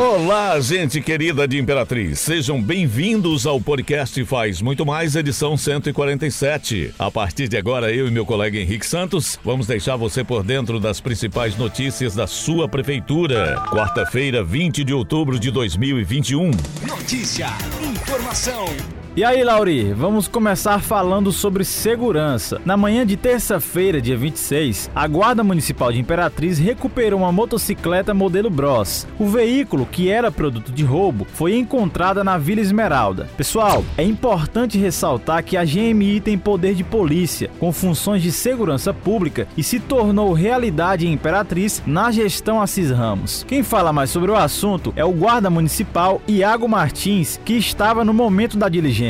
Olá, gente querida de Imperatriz. Sejam bem-vindos ao podcast Faz Muito Mais, edição 147. A partir de agora, eu e meu colega Henrique Santos vamos deixar você por dentro das principais notícias da sua prefeitura. Quarta-feira, 20 de outubro de 2021. Notícia, informação e aí, Lauri, vamos começar falando sobre segurança. Na manhã de terça-feira, dia 26, a Guarda Municipal de Imperatriz recuperou uma motocicleta modelo Bros. O veículo, que era produto de roubo, foi encontrada na Vila Esmeralda. Pessoal, é importante ressaltar que a GMI tem poder de polícia, com funções de segurança pública e se tornou realidade em Imperatriz na gestão Assis Ramos. Quem fala mais sobre o assunto é o Guarda Municipal Iago Martins, que estava no momento da diligência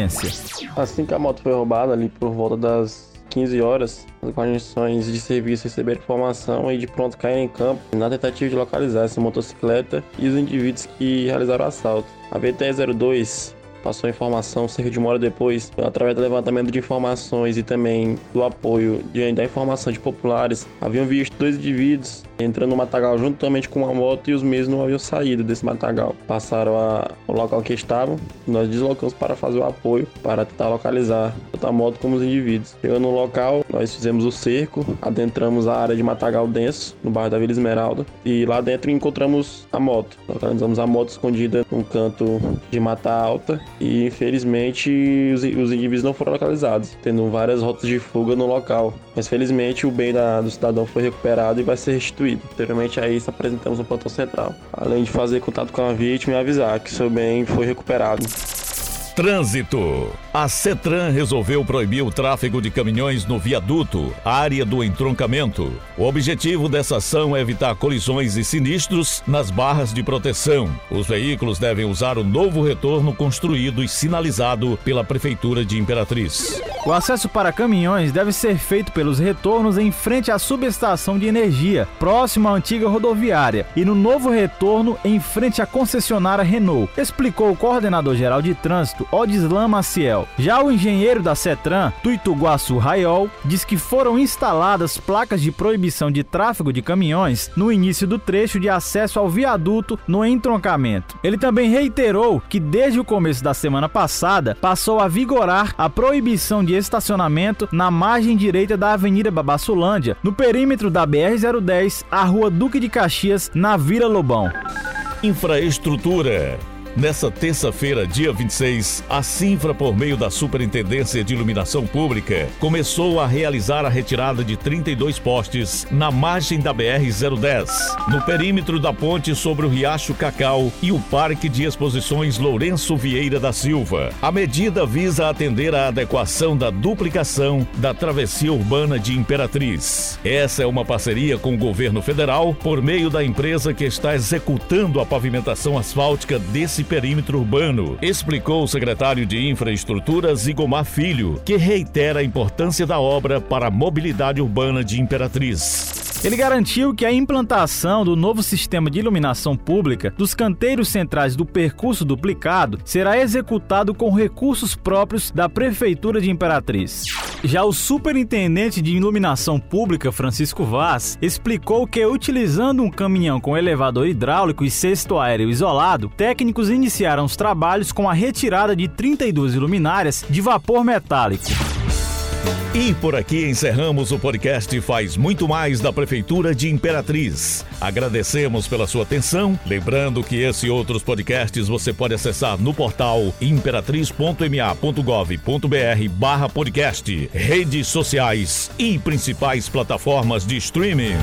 Assim que a moto foi roubada, ali por volta das 15 horas, as guarnições de serviço receberam informação e de pronto caíram em campo na tentativa de localizar essa motocicleta e os indivíduos que realizaram o assalto. A VT-02 passou informação cerca de uma hora depois, através do levantamento de informações e também do apoio de, da informação de populares, haviam visto dois indivíduos entrando no matagal juntamente com uma moto e os mesmos não haviam saído desse matagal. Passaram a, local que estavam, nós deslocamos para fazer o apoio, para tentar localizar tanto a moto como os indivíduos. Chegando no local, nós fizemos o cerco, adentramos a área de matagal denso, no bairro da Vila Esmeralda, e lá dentro encontramos a moto. Localizamos a moto escondida num canto de mata alta e infelizmente os, os indivíduos não foram localizados, tendo várias rotas de fuga no local. Mas felizmente o bem da, do cidadão foi recuperado e vai ser restituído. Anteriormente a isso apresentamos um plantão central, além de fazer contato com a vítima e avisar que seu bem foi recuperado. Trânsito. A CETRAN resolveu proibir o tráfego de caminhões no viaduto, área do entroncamento. O objetivo dessa ação é evitar colisões e sinistros nas barras de proteção. Os veículos devem usar o novo retorno construído e sinalizado pela Prefeitura de Imperatriz. O acesso para caminhões deve ser feito pelos retornos em frente à subestação de energia, próximo à antiga rodoviária, e no novo retorno em frente à concessionária Renault, explicou o coordenador-geral de trânsito, Odislan Maciel. Já o engenheiro da CETRAN, Tuituguaçu Raiol, diz que foram instaladas placas de proibição de tráfego de caminhões no início do trecho de acesso ao viaduto no entroncamento. Ele também reiterou que desde o começo da semana passada passou a vigorar a proibição de estacionamento na margem direita da Avenida Babassulândia, no perímetro da BR-010, a Rua Duque de Caxias, na Vila Lobão. Infraestrutura. Nessa terça-feira, dia 26, a Sinfra, por meio da Superintendência de Iluminação Pública, começou a realizar a retirada de 32 postes na margem da BR-010, no perímetro da ponte sobre o Riacho Cacau e o Parque de Exposições Lourenço Vieira da Silva. A medida visa atender à adequação da duplicação da travessia urbana de Imperatriz. Essa é uma parceria com o governo federal por meio da empresa que está executando a pavimentação asfáltica desse esse perímetro urbano, explicou o secretário de Infraestrutura Zigomar Filho, que reitera a importância da obra para a mobilidade urbana de Imperatriz. Ele garantiu que a implantação do novo sistema de iluminação pública dos canteiros centrais do percurso duplicado será executado com recursos próprios da Prefeitura de Imperatriz. Já o superintendente de iluminação pública, Francisco Vaz, explicou que, utilizando um caminhão com elevador hidráulico e cesto aéreo isolado, técnicos iniciaram os trabalhos com a retirada de 32 luminárias de vapor metálico. E por aqui encerramos o podcast Faz Muito Mais da Prefeitura de Imperatriz. Agradecemos pela sua atenção. Lembrando que esse e outros podcasts você pode acessar no portal imperatriz.ma.gov.br barra podcast, redes sociais e principais plataformas de streaming.